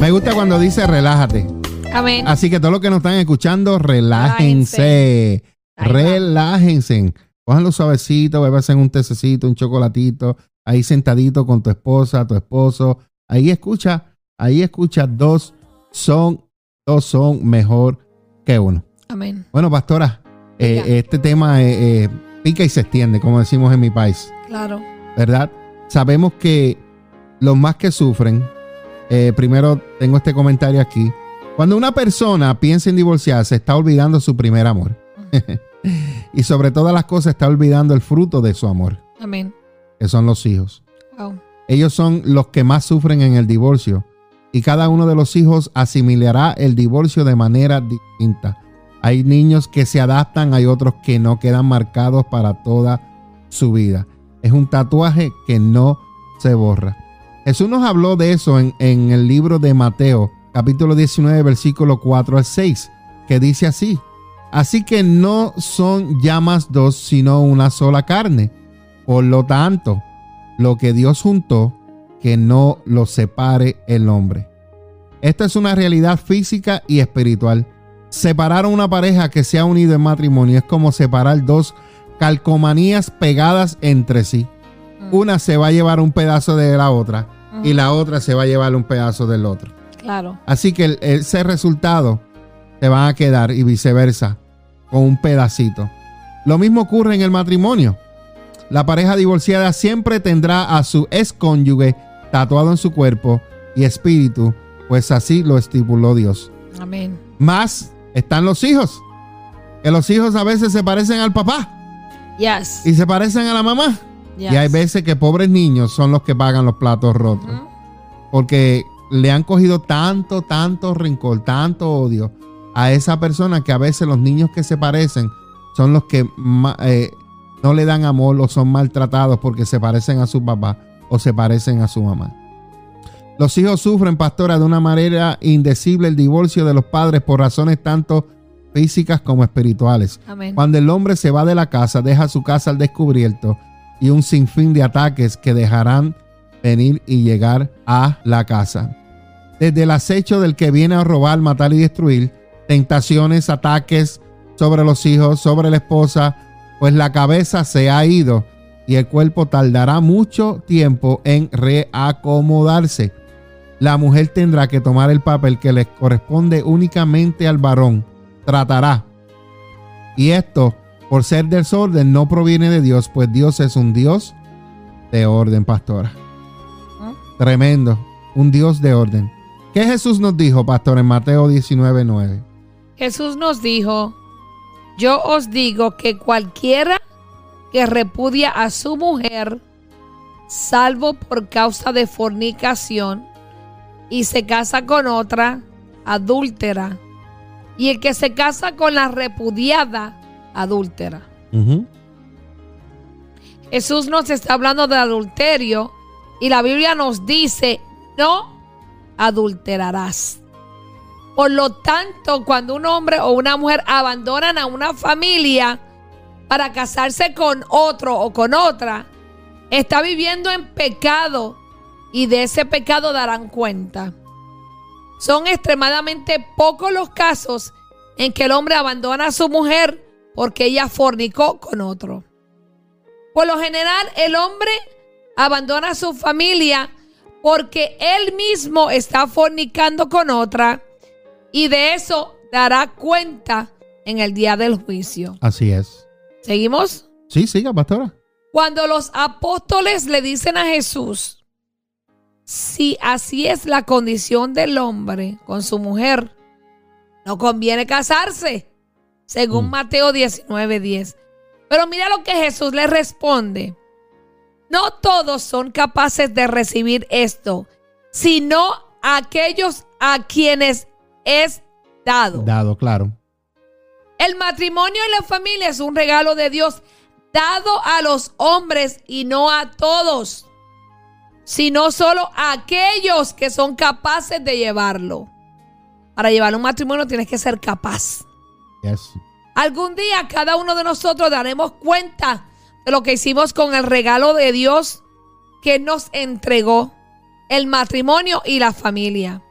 Me gusta cuando dice relájate. Amén. Así que todos los que nos están escuchando, relájense. Relájense. Cójanlo suavecito, en un tececito, un chocolatito, ahí sentadito con tu esposa, tu esposo. Ahí escucha, ahí escucha, dos son, dos son mejor que uno. Amén. Bueno, pastora, eh, este tema eh, eh, pica y se extiende, como decimos en mi país. Claro. ¿Verdad? Sabemos que los más que sufren, primero tengo este comentario aquí, cuando una persona piensa en divorciarse, está olvidando su primer amor. y sobre todas las cosas está olvidando el fruto de su amor. Amén. Que son los hijos. Ellos son los que más sufren en el divorcio. Y cada uno de los hijos asimilará el divorcio de manera distinta. Hay niños que se adaptan, hay otros que no quedan marcados para toda su vida. Es un tatuaje que no se borra. Jesús nos habló de eso en, el libro de Mateo, capítulo 19, versículo 4 al 6, que dice así. Así que no son ya más dos, sino una sola carne. Por lo tanto, lo que Dios juntó, que no lo separe el hombre. Esta es una realidad física y espiritual Separar a una pareja que se ha unido en matrimonio es como separar dos calcomanías pegadas entre sí. Mm. Una se va a llevar un pedazo de la otra y la otra se va a llevar un pedazo del otro. Claro. Así que ese resultado se van a quedar y viceversa con un pedacito. Lo mismo ocurre en el matrimonio. La pareja divorciada siempre tendrá a su ex cónyuge tatuado en su cuerpo y espíritu, pues así lo estipuló Dios. Amén. Más están los hijos. Que los hijos a veces se parecen al papá. Yes. Y se parecen a la mamá. Y hay veces que pobres niños son los que pagan los platos rotos. Porque le han cogido tanto, tanto rencor, tanto odio a esa persona que a veces los niños que se parecen son los que eh, no le dan amor o son maltratados porque se parecen a su papá o se parecen a su mamá. Los hijos sufren, pastora, de una manera indecible el divorcio de los padres por razones tanto físicas como espirituales. Cuando el hombre se va de la casa, deja su casa al descubierto y un sinfín de ataques que dejarán venir y llegar a la casa. Desde el acecho del que viene a robar, matar y destruir, tentaciones, ataques sobre los hijos, sobre la esposa, pues la cabeza se ha ido y el cuerpo tardará mucho tiempo en reacomodarse la mujer tendrá que tomar el papel que le corresponde únicamente al varón. Tratará. Y esto, por ser desorden, no proviene de Dios, pues Dios es un Dios de orden, pastora. ¿Ah? Tremendo. Un Dios de orden. ¿Qué Jesús nos dijo, pastor, en Mateo 19, 9? Jesús nos dijo, yo os digo que cualquiera que repudia a su mujer, salvo por causa de fornicación, y se casa con otra, adúltera. Y el que se casa con la repudiada, adúltera. Jesús nos está hablando de adulterio y la Biblia nos dice, no adulterarás. Por lo tanto, cuando un hombre o una mujer abandonan a una familia para casarse con otro o con otra, está viviendo en pecado y de ese pecado darán cuenta. Son extremadamente pocos los casos en que el hombre abandona a su mujer porque ella fornicó con otro. Por lo general, el hombre abandona a su familia porque él mismo está fornicando con otra y de eso dará cuenta en el día del juicio. Así es. ¿Seguimos? Sí, siga, pastora. Cuando los apóstoles le dicen a Jesús, si así es la condición del hombre con su mujer, no conviene casarse, según Mm. Mateo 19:10. Pero mira lo que Jesús le responde. No todos son capaces de recibir esto, sino aquellos a quienes es dado. Dado, claro. El matrimonio y la familia es un regalo de Dios dado a los hombres y no a todos, sino solo aquellos que son capaces de llevarlo. Para llevar un matrimonio tienes que ser capaz. Yes. Algún día cada uno de nosotros daremos cuenta de lo que hicimos con el regalo de Dios que nos entregó, el matrimonio y la familia.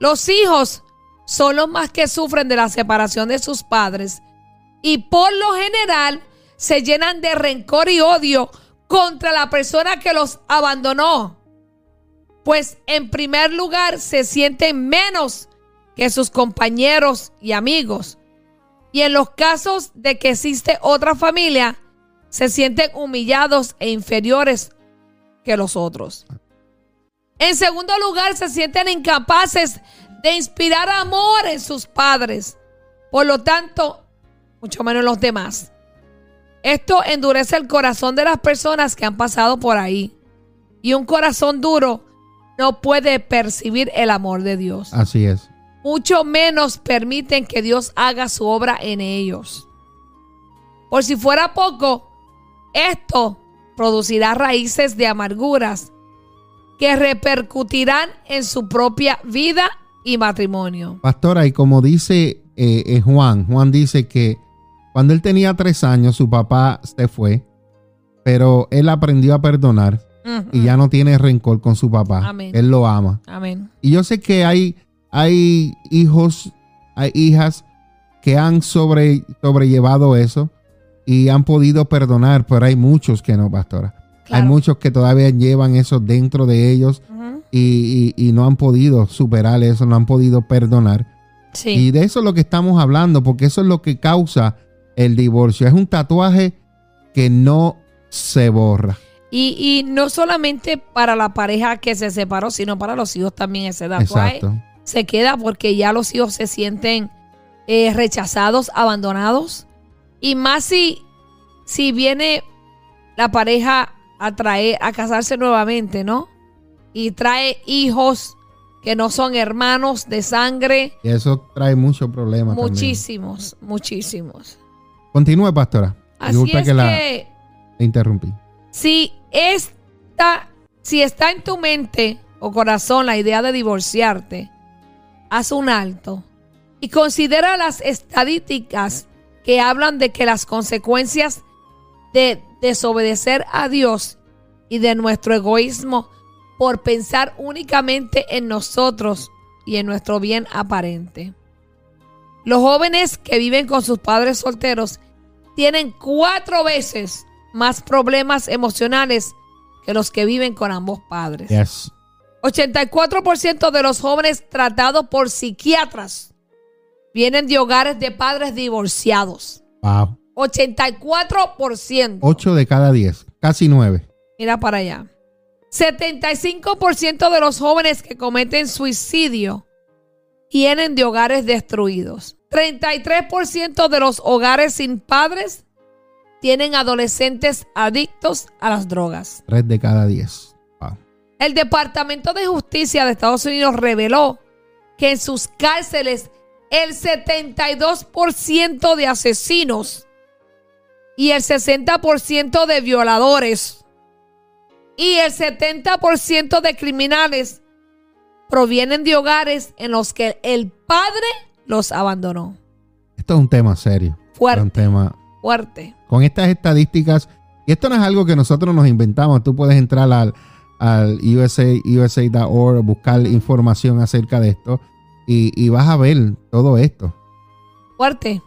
Los hijos son los más que sufren de la separación de sus padres y por lo general se llenan de rencor y odio contra la persona que los abandonó. Pues en primer lugar se sienten menos que sus compañeros y amigos. Y en los casos de que existe otra familia, se sienten humillados e inferiores que los otros. En segundo lugar, se sienten incapaces de inspirar amor en sus padres. Por lo tanto, mucho menos en los demás. Esto endurece el corazón de las personas que han pasado por ahí. Y un corazón duro no puede percibir el amor de Dios Así es. mucho menos permiten que Dios haga su obra en ellos. Por si fuera poco, esto producirá raíces de amarguras que repercutirán en su propia vida y matrimonio. Pastora, y como dice eh, eh, Juan, Juan dice que cuando él tenía tres años, su papá se fue, pero él aprendió a perdonar y ya no tiene rencor con su papá. Amén. Él lo ama. Amén. Y yo sé que hay, hay hijos, hay hijas que han sobre, sobrellevado eso y han podido perdonar, pero hay muchos que no, pastora. Hay muchos que todavía llevan eso dentro de ellos y, y- y no han podido superar eso, no han podido perdonar. Sí. Y de eso es lo que estamos hablando, porque eso es lo que causa el divorcio. Es un tatuaje que no se borra. Y, y no solamente para la pareja que se separó, sino para los hijos también ese tatuaje Exacto. se queda porque ya los hijos se sienten eh, rechazados, abandonados. Y más si, si viene la pareja a traer, a casarse nuevamente, ¿no? Y trae hijos que no son hermanos de sangre. Y eso trae muchos problemas. también. Muchísimos, muchísimos. Continúe, pastora. Así Disculpa es que la que la interrumpí. si esta, si está en tu mente o corazón la idea de divorciarte, haz un alto y considera las estadísticas que hablan de que las consecuencias de desobedecer a Dios y de nuestro egoísmo por pensar únicamente en nosotros y en nuestro bien aparente. Los jóvenes que viven con sus padres solteros tienen cuatro veces más problemas emocionales que los que viven con ambos padres. Yes. 84% de los jóvenes tratados por psiquiatras vienen de hogares de padres divorciados. Wow. 84%. 8 de cada 10, casi 9. Mira para allá. 75% de los jóvenes que cometen suicidio vienen de hogares destruidos. 33% de los hogares sin padres tienen adolescentes adictos a las drogas. 3 de cada 10. Wow. El Departamento de Justicia de Estados Unidos reveló que en sus cárceles el 72% de asesinos y el 60% de violadores y el 70% de criminales provienen de hogares en los que el padre los abandonó. Esto es un tema serio. Fuerte. Es un tema Fuerte. con estas estadísticas. Y esto no es algo que nosotros nos inventamos. Tú puedes entrar al, al USA, USA.org, buscar información acerca de esto y, y vas a ver todo esto. Fuerte.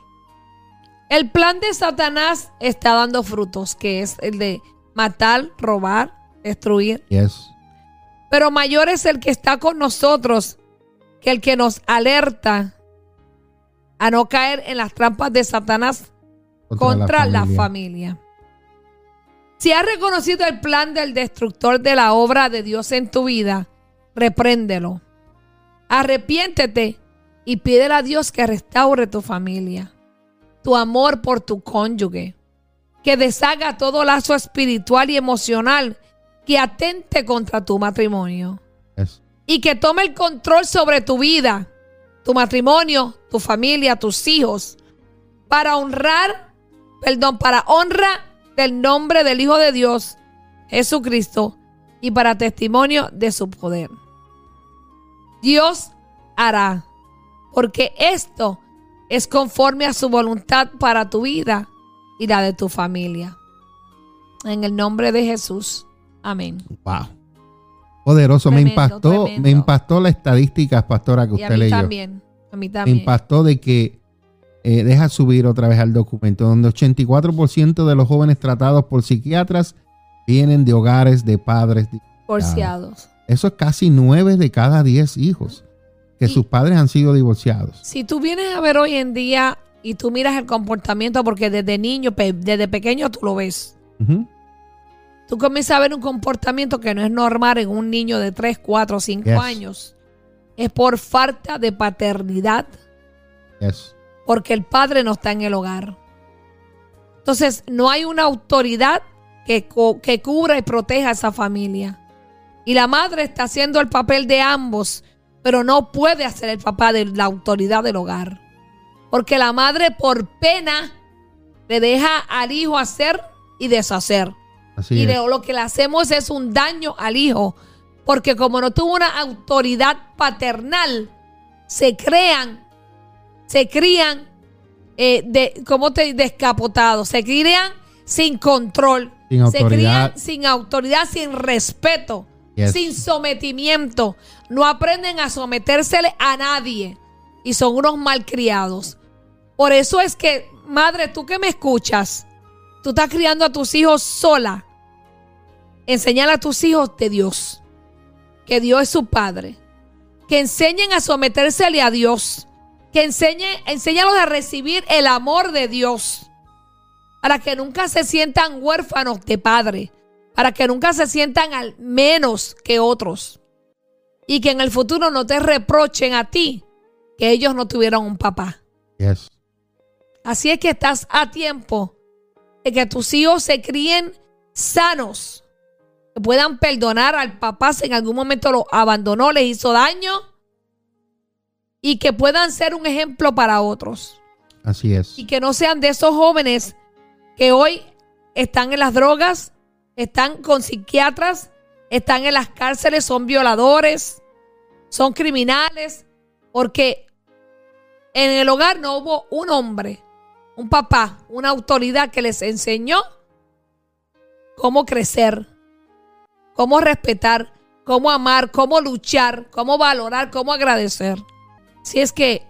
El plan de Satanás está dando frutos, que es el de matar, robar, destruir. Yes. Pero mayor es el que está con nosotros que el que nos alerta a no caer en las trampas de Satanás contra, la, familia. Si has reconocido el plan del destructor de la obra de Dios en tu vida, repréndelo. Arrepiéntete y pídele a Dios que restaure tu familia, tu amor por tu cónyuge, que deshaga todo lazo espiritual y emocional que atente contra tu matrimonio y que tome el control sobre tu vida, tu matrimonio, tu familia, tus hijos, para honrar, perdón, para honra del nombre del Hijo de Dios, Jesucristo, y para testimonio de su poder. Dios hará, porque esto es conforme a su voluntad para tu vida y la de tu familia. En el nombre de Jesús. Amén. Wow. Poderoso. me impactó, tremendo. me impactó las estadísticas, pastora, que Y a usted mí leyó. también. A mí Me también. impactó de que eh, deja subir otra vez al documento, donde 84% de los jóvenes tratados por psiquiatras vienen de hogares de padres. Divorciados. Eso es casi 9 de cada 10 hijos que Y- sus padres han sido divorciados. Si tú vienes a ver hoy en día y tú miras el comportamiento, porque desde niño, desde pequeño tú lo ves, Ujú. Tú comienzas a ver un comportamiento que no es normal en un niño de 3, 4, 5 Yes. años. Es por falta de paternidad, Yes. porque el padre no está en el hogar. Entonces, no hay una autoridad que, que cubra y proteja a esa familia. Y la madre está haciendo el papel de ambos, pero no puede hacer el papá de la autoridad del hogar. Porque la madre por pena le deja al hijo hacer y deshacer. Así y de- lo que le hacemos es un daño al hijo. Porque como no tuvo una autoridad paternal, se crean, se crían eh, de, ¿cómo te descapotados? Se crían sin control. Sin se crían sin autoridad, sin respeto, Yes. sin sometimiento. No aprenden a sometérsele a nadie. Y son unos malcriados. Por eso es que, madre, tú que me escuchas, tú estás criando a tus hijos sola. Enseñar a tus hijos de Dios. Que Dios es su padre. Que enseñen a sometérsele a Dios. Que enseñen, enséñalos a recibir el amor de Dios. Para que nunca se sientan huérfanos de padre. Para que nunca se sientan al menos que otros. Y que en el futuro no te reprochen a ti que ellos no tuvieron un papá. Yes. Así es que estás a tiempo de que tus hijos se críen sanos, que puedan perdonar al papá si en algún momento lo abandonó, les hizo daño y que puedan ser un ejemplo para otros Así es. y que no sean de esos jóvenes que hoy están en las drogas, están con psiquiatras, están en las cárceles, son violadores, son criminales, porque en el hogar no hubo un hombre, un papá, una autoridad que les enseñó cómo crecer, cómo respetar, cómo amar, cómo luchar, cómo valorar, cómo agradecer. Si es que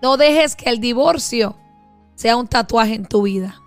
no dejes que el divorcio sea un tatuaje en tu vida.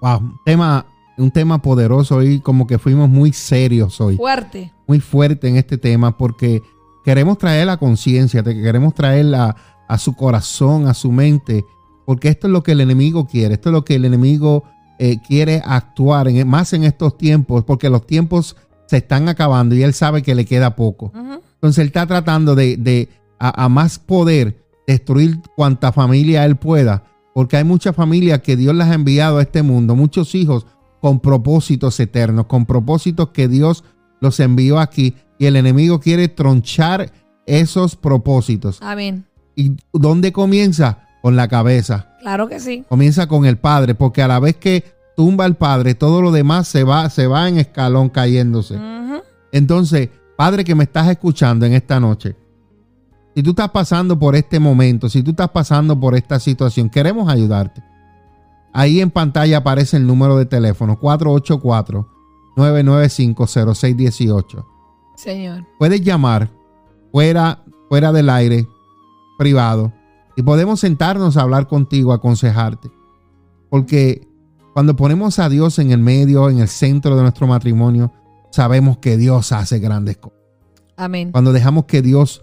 Wow. Un tema, un tema poderoso y como que fuimos muy serios hoy. Fuerte. muy fuerte en este tema porque queremos traer la conciencia, queremos traer a, a su corazón, a su mente, porque esto es lo que el enemigo quiere, esto es lo que el enemigo eh, quiere actuar, en, más en estos tiempos, porque los tiempos se están acabando y él sabe que le queda poco. Entonces él está tratando de, de a, a más poder destruir cuanta familia él pueda, porque hay muchas familias que Dios las ha enviado a este mundo, muchos hijos con propósitos eternos, con propósitos que Dios los envió aquí y el enemigo quiere tronchar esos propósitos. Amén. ¿Y dónde comienza? Con la cabeza. Claro que sí. Comienza con el padre, porque a la vez que tumba al padre, todo lo demás se va, se va en escalón cayéndose. Entonces, Padre que me estás escuchando en esta noche, si tú estás pasando por este momento, si tú estás pasando por esta situación, queremos ayudarte. Ahí en pantalla aparece el número de teléfono 484-995-0618. Señor. Puedes llamar fuera, fuera del aire, privado, y podemos sentarnos a hablar contigo, aconsejarte. Porque cuando ponemos a Dios en el medio, en el centro de nuestro matrimonio, sabemos que Dios hace grandes cosas. Amén. Cuando dejamos que Dios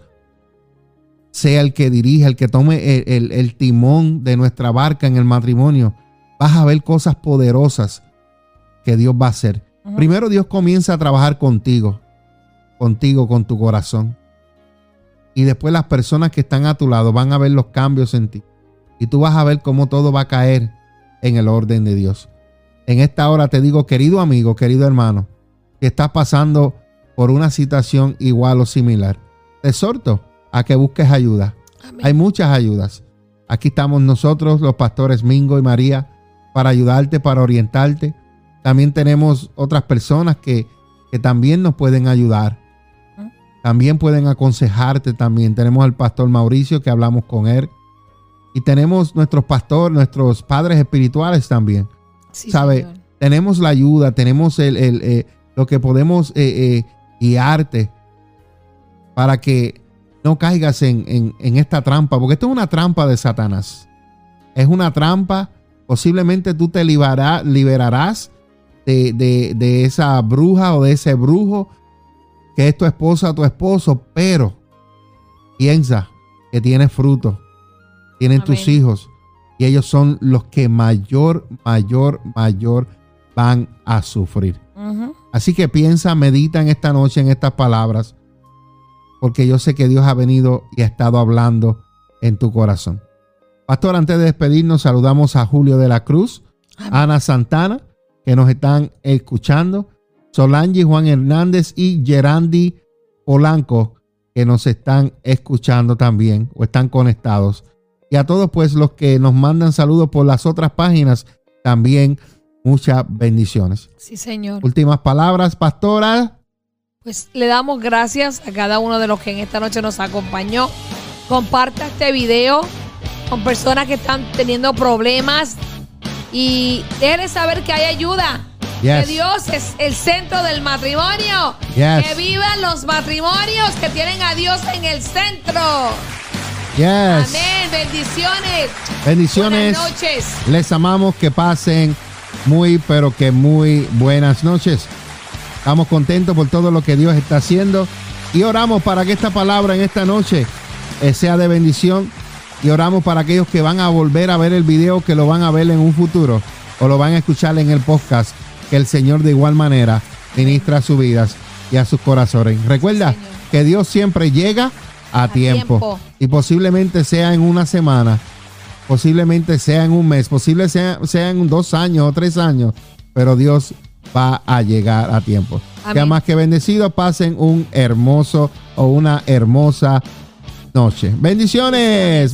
sea el que dirija, el que tome el, el timón de nuestra barca en el matrimonio, vas a ver cosas poderosas que Dios va a hacer. Primero Dios comienza a trabajar contigo, contigo, con tu corazón. Y después las personas que están a tu lado van a ver los cambios en ti. Y tú vas a ver cómo todo va a caer en el orden de Dios. En esta hora te digo, querido amigo, querido hermano, que estás pasando por una situación igual o similar, te exhorto a que busques ayuda. Hay muchas ayudas. Aquí estamos nosotros, los pastores Mingo y María, para ayudarte, para orientarte. También tenemos otras personas que, que también nos pueden ayudar. También pueden aconsejarte también. Tenemos al pastor Mauricio que hablamos con él. Y tenemos nuestros pastores, nuestros padres espirituales también. ¿Sabe? Tenemos la ayuda, tenemos el, eh, lo que podemos eh, eh, guiarte para que no caigas en, esta trampa, porque esto es una trampa de Satanás. Es una trampa Posiblemente tú te liberarás de, esa bruja o de ese brujo que es tu esposa tu esposo, pero piensa que tienes fruto, tienen tus hijos y ellos son los que mayor, mayor, mayor van a sufrir. Así que piensa, medita en esta noche en estas palabras, porque yo sé que Dios ha venido y ha estado hablando en tu corazón. Pastor, antes de despedirnos, saludamos a Julio de la Cruz, Ana Santana, que nos están escuchando, Solange Juan Hernández y Gerandi Polanco, que nos están escuchando también o están conectados. Y a todos, pues, los que nos mandan saludos por las otras páginas, también muchas bendiciones. Sí, Señor. Últimas palabras, pastora. Pues le damos gracias a cada uno de los que en esta noche nos acompañó. Comparta este video con personas que están teniendo problemas y déjenles saber que hay ayuda. Que Dios es el centro del matrimonio. Que vivan los matrimonios que tienen a Dios en el centro. Amén. Bendiciones. Bendiciones. Buenas noches. Les amamos que pasen muy, pero que muy buenas noches. Estamos contentos por todo lo que Dios está haciendo y oramos para que esta palabra en esta noche eh, sea de bendición y oramos para aquellos que van a volver a ver el video, que lo van a ver en un futuro o lo van a escuchar en el podcast, que el Señor de igual manera ministra a sus vidas y a sus corazones. Recuerda que Dios siempre llega a, tiempo. y posiblemente sea en una semana, posiblemente sea en un mes, posible sea, sea en dos años o tres años, pero Dios va a llegar a tiempo. Que más que bendecido pasen un hermoso o una hermosa noche. Bendiciones.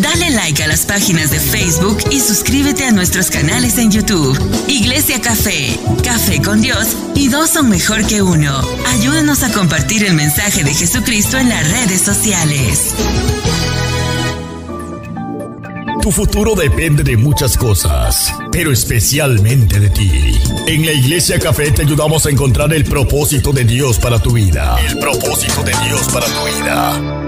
Dale like a las páginas de Facebook y suscríbete a nuestros canales en YouTube. Iglesia Café, Café con Dios y dos son mejor que uno. Ayúdanos a compartir el mensaje de Jesucristo en las redes sociales. Tu futuro depende de muchas cosas, pero especialmente de ti. En la Iglesia Café te ayudamos a encontrar el propósito de Dios para tu vida. El propósito de Dios para tu vida.